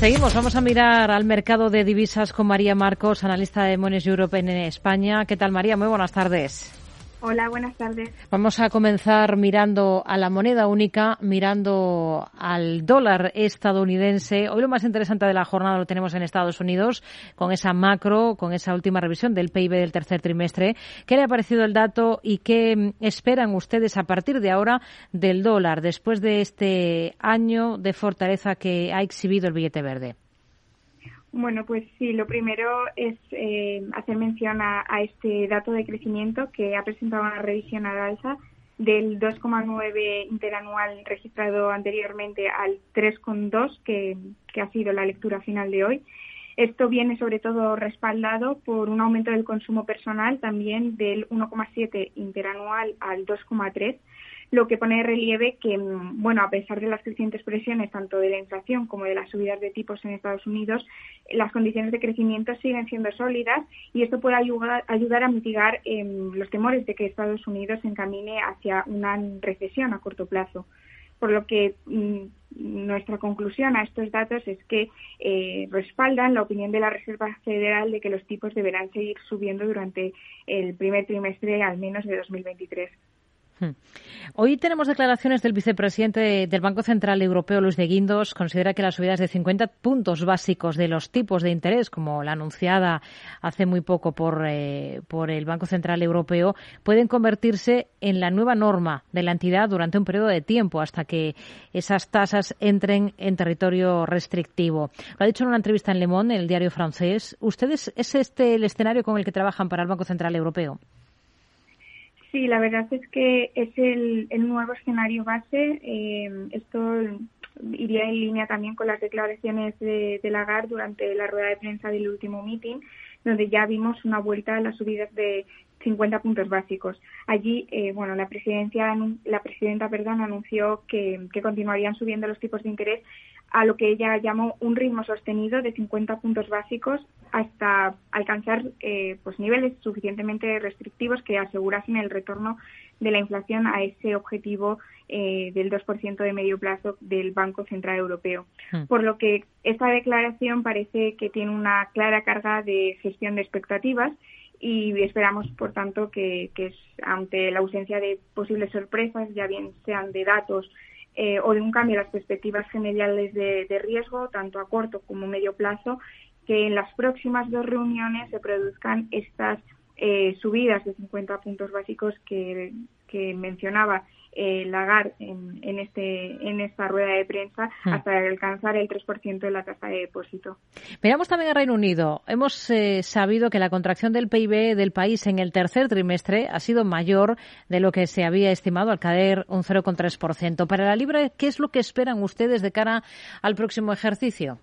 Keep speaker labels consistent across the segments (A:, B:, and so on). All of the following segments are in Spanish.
A: Seguimos, vamos a mirar al mercado de divisas con María Marcos, analista de Mones Europe en España. ¿Qué tal, María? Muy buenas tardes.
B: Hola, buenas tardes.
A: Vamos a comenzar mirando a la moneda única, mirando al dólar estadounidense. Hoy lo más interesante de la jornada lo tenemos en Estados Unidos, con esa macro, con esa última revisión del PIB del tercer trimestre. ¿Qué le ha parecido el dato y qué esperan ustedes a partir de ahora del dólar, después de este año de fortaleza que ha exhibido el billete verde?
B: Bueno, pues sí, lo primero es eh, hacer mención a, este dato de crecimiento que ha presentado una revisión al alza del 2,9 interanual registrado anteriormente al 3,2 que, que ha sido la lectura final de hoy. Esto viene sobre todo respaldado por un aumento del consumo personal también del 1,7 interanual al 2,3 lo que pone de relieve que, mm, bueno, a pesar de las crecientes presiones tanto de la inflación como de las subidas de tipos en Estados Unidos, las condiciones de crecimiento siguen siendo sólidas y esto puede ayudar, ayudar a mitigar em, los temores de que Estados Unidos se encamine hacia una recesión a corto plazo. Por lo que mm, nuestra conclusión a estos datos es que eh, respaldan la opinión de la Reserva Federal de que los tipos deberán seguir subiendo durante el primer trimestre al menos de 2023.
A: Hoy tenemos declaraciones del vicepresidente del Banco Central Europeo, Luis de Guindos. Considera que las subidas de 50 puntos básicos de los tipos de interés, como la anunciada hace muy poco por, eh, por el Banco Central Europeo, pueden convertirse en la nueva norma de la entidad durante un periodo de tiempo hasta que esas tasas entren en territorio restrictivo. Lo ha dicho en una entrevista en Le Monde, el diario francés. ¿Ustedes es este el escenario con el que trabajan para el Banco Central Europeo?
B: Sí, la verdad es que es el, nuevo escenario base. Eh, esto iría en línea también con las declaraciones de, de Lagarde durante la rueda de prensa del último meeting, donde ya vimos una vuelta a las subidas de 50 puntos básicos. Allí, eh, bueno, la presidencia, la presidenta, perdón, anunció que continuarían subiendo los tipos de interés a lo que ella llamó un ritmo sostenido de 50 puntos básicos hasta alcanzar eh, pues niveles suficientemente restrictivos que asegurasen el retorno de la inflación a ese objetivo eh, del 2% de medio plazo del Banco Central Europeo. Hmm. Por lo que esta declaración parece que tiene una clara carga de gestión de expectativas y esperamos, por tanto, que, que ante la ausencia de posibles sorpresas, ya bien sean de datos eh, o de un cambio en las perspectivas generales de, riesgo, tanto a corto como medio plazo, que en las próximas dos reuniones se produzcan estas eh, subidas de 50 puntos básicos que mencionaba eh, Lagarde en, en, este, en esta rueda de prensa hmm. hasta alcanzar el 3% de la tasa de depósito.
A: Miramos también al Reino Unido. Hemos eh, sabido que la contracción del PIB del país en el tercer trimestre ha sido mayor de lo que se había estimado al caer un 0,3%. Para la Libra, ¿qué es lo que esperan ustedes de cara al próximo ejercicio?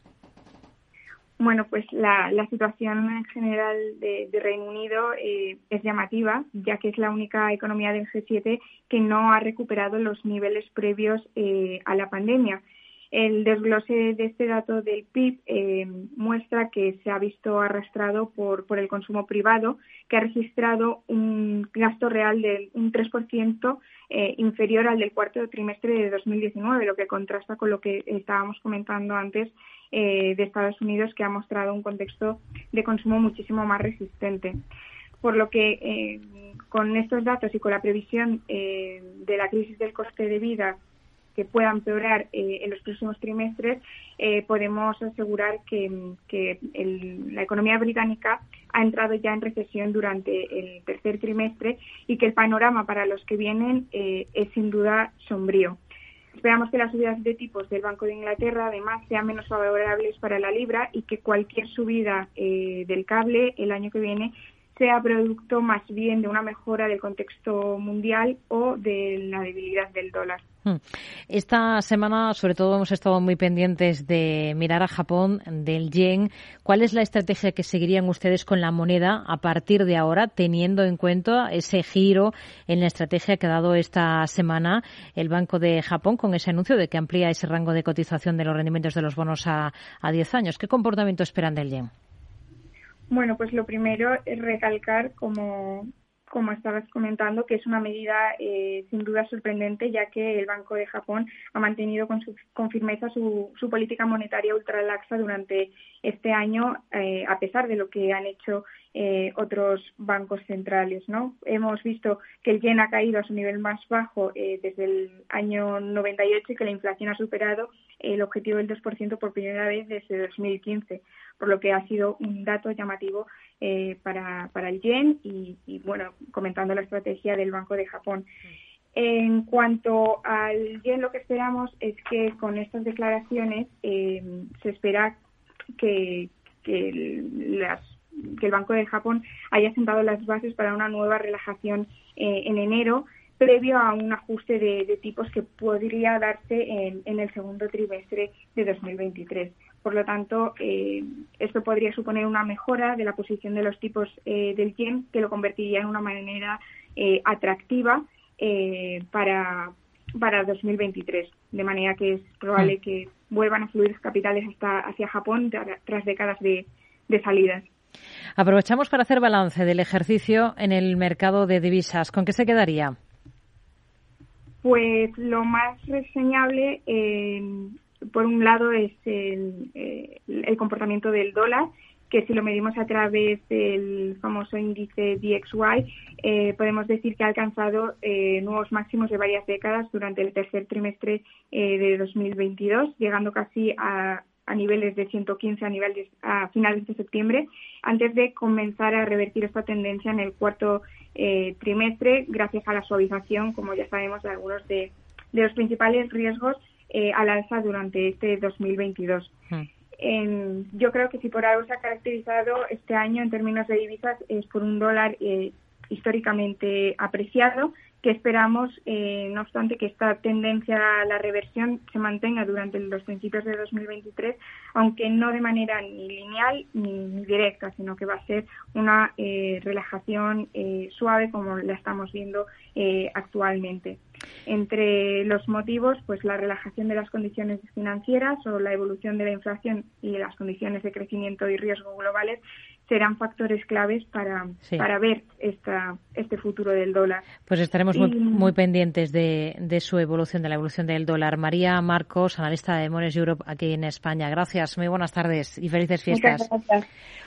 B: Bueno, pues la, situación en general de, Reino Unido eh, es llamativa, ya que es la única economía del G7 que no ha recuperado los niveles previos eh, a la pandemia. El desglose de este dato del PIB eh, muestra que se ha visto arrastrado por, por el consumo privado, que ha registrado un gasto real de un 3% eh, inferior al del cuarto trimestre de 2019, lo que contrasta con lo que estábamos comentando antes eh, de Estados Unidos, que ha mostrado un contexto de consumo muchísimo más resistente. Por lo que con estos datos y con la previsión de la crisis del coste de vida que pueda empeorar eh, en los próximos trimestres, eh, podemos asegurar que, la economía británica ha entrado ya en recesión durante el tercer trimestre y que el panorama para los que vienen eh, es sin duda sombrío. Esperamos que las subidas de tipos del Banco de Inglaterra además sean menos favorables para la libra y que cualquier subida del cable el año que viene sea producto más bien de una mejora del contexto mundial o de la debilidad del dólar. Hmm.
A: Esta semana, sobre todo, hemos estado muy pendientes de mirar a Japón, del yen. ¿Cuál es la estrategia que seguirían ustedes con la moneda a partir de ahora, teniendo en cuenta ese giro en la estrategia que ha dado esta semana el Banco de Japón con ese anuncio de que amplía ese rango de cotización de los rendimientos de los bonos a, a 10 años? ¿Qué comportamiento esperan del yen?
B: Bueno, pues lo primero es recalcar, como, como estabas comentando, que es una medida eh, sin duda sorprendente, ya que el Banco de Japón ha mantenido con, con firmeza su, su, política monetaria ultralaxa durante este año, eh, a pesar de lo que han hecho eh, otros bancos centrales. ¿no? Hemos visto que el yen ha caído a su nivel más bajo eh, desde el año 98 y que la inflación ha superado el objetivo del 2% por primera vez desde 2015, por lo que ha sido un dato llamativo eh, para, para el yen y, bueno, comentando la estrategia del Banco de Japón. En cuanto al yen, lo que esperamos es que con estas declaraciones eh, se espera que, que, el Banco de Japón haya sentado las bases para una nueva relajación eh, en enero previo a un ajuste de, tipos que podría darse en, el segundo trimestre de 2023. Por lo tanto, eh, esto podría suponer una mejora de la posición de los tipos eh, del yen que lo convertiría en una manera eh, atractiva para, para 2023. De manera que es probable mm. que vuelvan a fluir capitales hasta hacia Japón tras décadas de, de salidas.
A: Aprovechamos para hacer balance del ejercicio en el mercado de divisas. ¿Con qué se quedaría?
B: Pues lo más reseñable, eh, por un lado, es el, eh, el, comportamiento del dólar, que si lo medimos a través del famoso índice DXY, eh, podemos decir que ha alcanzado eh, nuevos máximos de varias décadas durante el tercer trimestre eh, de 2022, llegando casi a, niveles de 115 a, niveles, a finales de septiembre, antes de comenzar a revertir esta tendencia en el cuarto trimestre gracias a la suavización, como ya sabemos, de algunos de los principales riesgos eh, al alza durante este 2022. Hmm. En, yo creo que si por algo se ha caracterizado este año en términos de divisas es por un dólar eh, históricamente apreciado que esperamos, eh, no obstante, que esta tendencia a la reversión se mantenga durante los principios de 2023, aunque no de manera ni lineal ni directa, sino que va a ser una eh, relajación eh, suave como la estamos viendo actualmente. Entre los motivos, pues la relajación de las condiciones financieras o la evolución de la inflación y las condiciones de crecimiento y riesgo globales serán factores claves para, sí. para ver esta, este futuro del dólar.
A: Pues estaremos y, muy, muy, pendientes de, de, su evolución, de la evolución del dólar. María Marcos, analista de Mones Europe aquí en España. Gracias, muy buenas tardes y felices fiestas.